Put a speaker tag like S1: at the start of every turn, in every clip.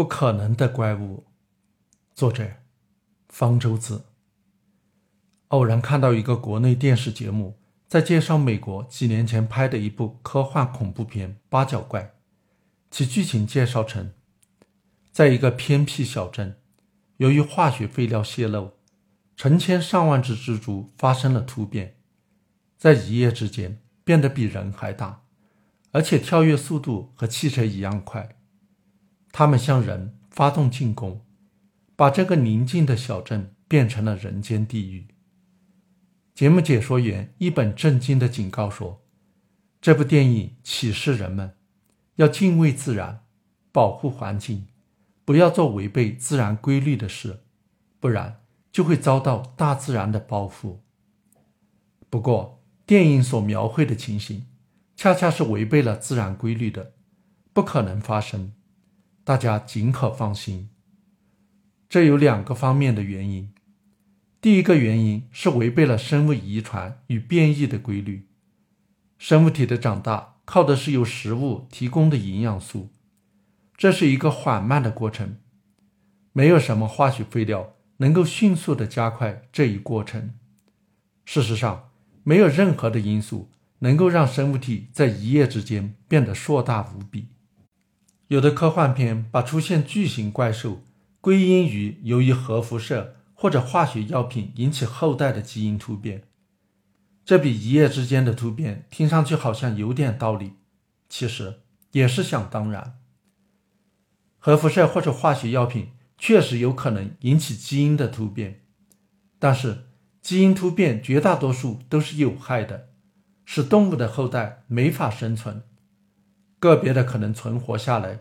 S1: 不可能的怪物。作者：方舟子。偶然看到一个国内电视节目，在介绍美国几年前拍的一部科幻恐怖片《八角怪》，其剧情介绍称，在一个偏僻小镇，由于化学废料泄漏，成千上万只蜘蛛发生了突变，在一夜之间变得比人还大，而且跳跃速度和汽车一样快。他们向人发动进攻，把这个宁静的小镇变成了人间地狱。节目解说员一本正经地警告说：“这部电影启示人们要敬畏自然，保护环境，不要做违背自然规律的事，不然就会遭到大自然的报复。”不过，电影所描绘的情形恰恰是违背了自然规律的，不可能发生。大家尽可放心。这有两个方面的原因。第一个原因是违背了生物遗传与变异的规律。生物体的长大靠的是由食物提供的营养素，这是一个缓慢的过程，没有什么化学废料能够迅速的加快这一过程。事实上，没有任何的因素能够让生物体在一夜之间变得硕大无比。有的科幻片把出现巨型怪兽归因于由于核辐射。或者化学药品引起后代的基因突变，这比一夜之间的突变听上去好像有点道理，其实也是想当然。核辐射或者化学药品确实有可能引起基因的突变，但是基因突变绝大多数都是有害的，使动物的后代没法生存，个别的可能存活下来，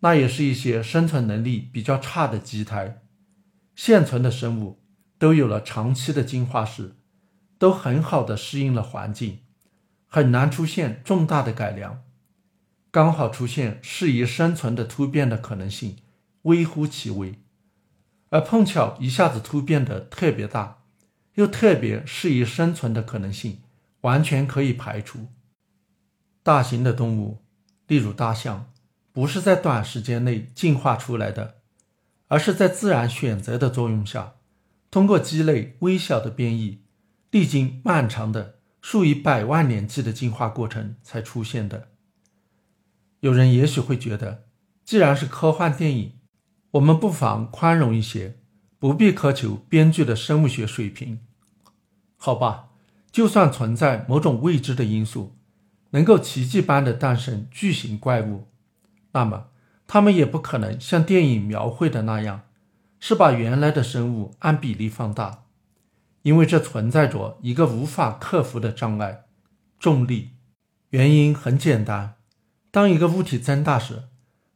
S1: 那也是一些生存能力比较差的畸胎。现存的生物都有了长期的进化史，都很好的适应了环境，很难出现重大的改良。刚好出现适宜生存的突变的可能性微乎其微，而碰巧一下子突变的特别大，又特别适宜生存的可能性完全可以排除。大型的动物，例如大象，不是在短时间内进化出来的。而是在自然选择的作用下，通过积累微小的变异，历经漫长的数以百万年计的进化过程才出现的。有人也许会觉得，既然是科幻电影，我们不妨宽容一些，不必苛求编剧的生物学水平。好吧，就算存在某种未知的因素，能够奇迹般的诞生巨型怪物，那么。他们也不可能像电影描绘的那样，是把原来的生物按比例放大，因为这存在着一个无法克服的障碍——重力。原因很简单：当一个物体增大时，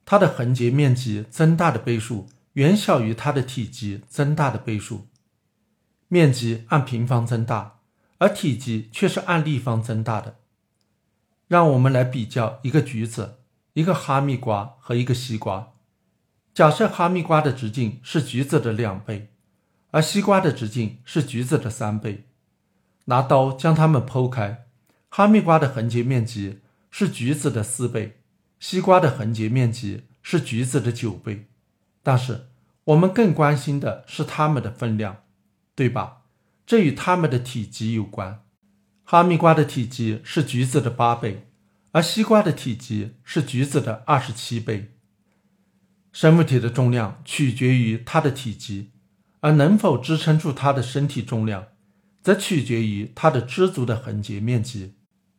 S1: 它的横截面积增大的倍数远小于它的体积增大的倍数。面积按平方增大，而体积却是按立方增大的。让我们来比较一个橘子。一个哈密瓜和一个西瓜，假设哈密瓜的直径是橘子的两倍，而西瓜的直径是橘子的三倍。拿刀将它们剖开，哈密瓜的横截面积是橘子的四倍，西瓜的横截面积是橘子的九倍。但是我们更关心的是它们的分量，对吧？这与它们的体积有关。哈密瓜的体积是橘子的八倍。而西瓜的体积是橘子的二十七倍。生物体的重量取决于它的体积，而能否支撑住它的身体重量，则取决于它的支足的横截面积。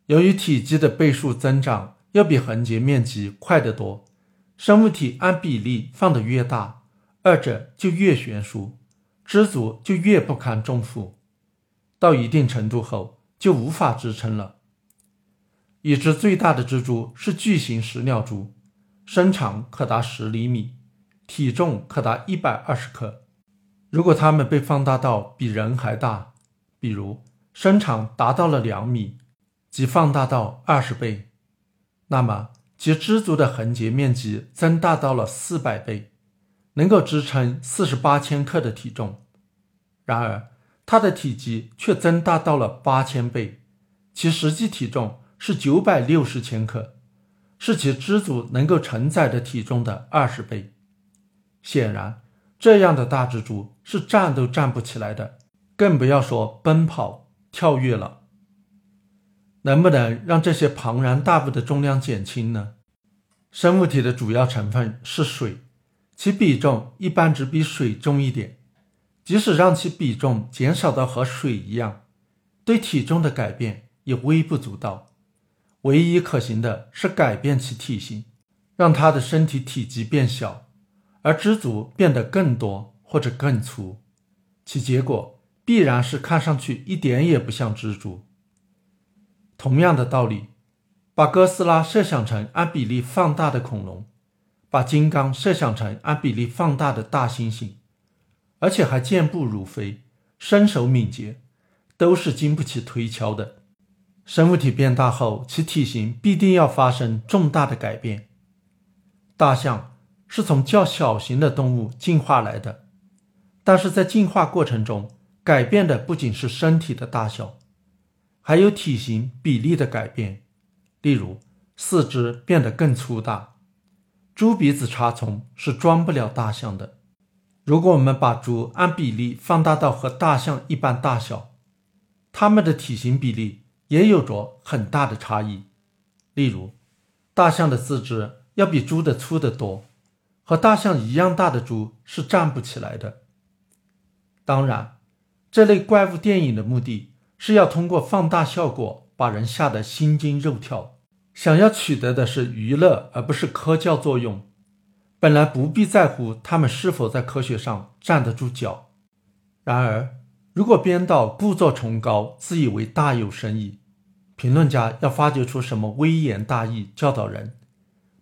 S1: 由于体积的倍数增长要比横截面积快得多，生物体按比例放得越大，二者就越悬殊，支足就越不堪重负，到一定程度后就无法支撑了。已知最大的蜘蛛是巨型食鸟蛛，身长可达十厘米，体重可达一百二十克。如果它们被放大到比人还大，比如身长达到了两米，即放大到二十倍，那么其肢足的横截面积增大到了四百倍，能够支撑四十八千克的体重。然而，它的体积却增大到了八千倍，其实际体重。是九百六十千克，是其支足能够承载的体重的二十倍。显然，这样的大蜘蛛是站都站不起来的，更不要说奔跑、跳跃了。能不能让这些庞然大物的重量减轻呢？生物体的主要成分是水，其比重一般只比水重一点。即使让其比重减少到和水一样，对体重的改变也微不足道。唯一可行的是改变其体型，让它的身体体积变小，而肢足变得更多或者更粗。其结果必然是看上去一点也不像蜘蛛。同样的道理，把哥斯拉设想成按比例放大的恐龙，把金刚设想成按比例放大的大猩猩，而且还健步如飞、身手敏捷，都是经不起推敲的。生物体变大后，其体型必定要发生重大的改变。大象是从较小型的动物进化来的，但是在进化过程中，改变的不仅是身体的大小。还有体型比例的改变，例如四肢变得更粗大。猪鼻子插葱是装不了大象的。如果我们把猪按比例放大到和大象一般大小，它们的体型比例也有着很大的差异。例如，大象的四肢要比猪的粗得多，和大象一样大的猪是站不起来的。当然，这类怪物电影的目的。是要通过放大效果把人吓得心惊肉跳，想要取得的是娱乐而不是科教作用。本来不必在乎他们是否在科学上站得住脚，然而如果编导故作崇高，自以为大有深意，评论家要发掘出什么微言大义教导人，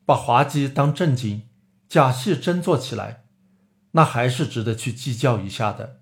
S1: 把滑稽当正经，假戏真做起来，那还是值得去计较一下的。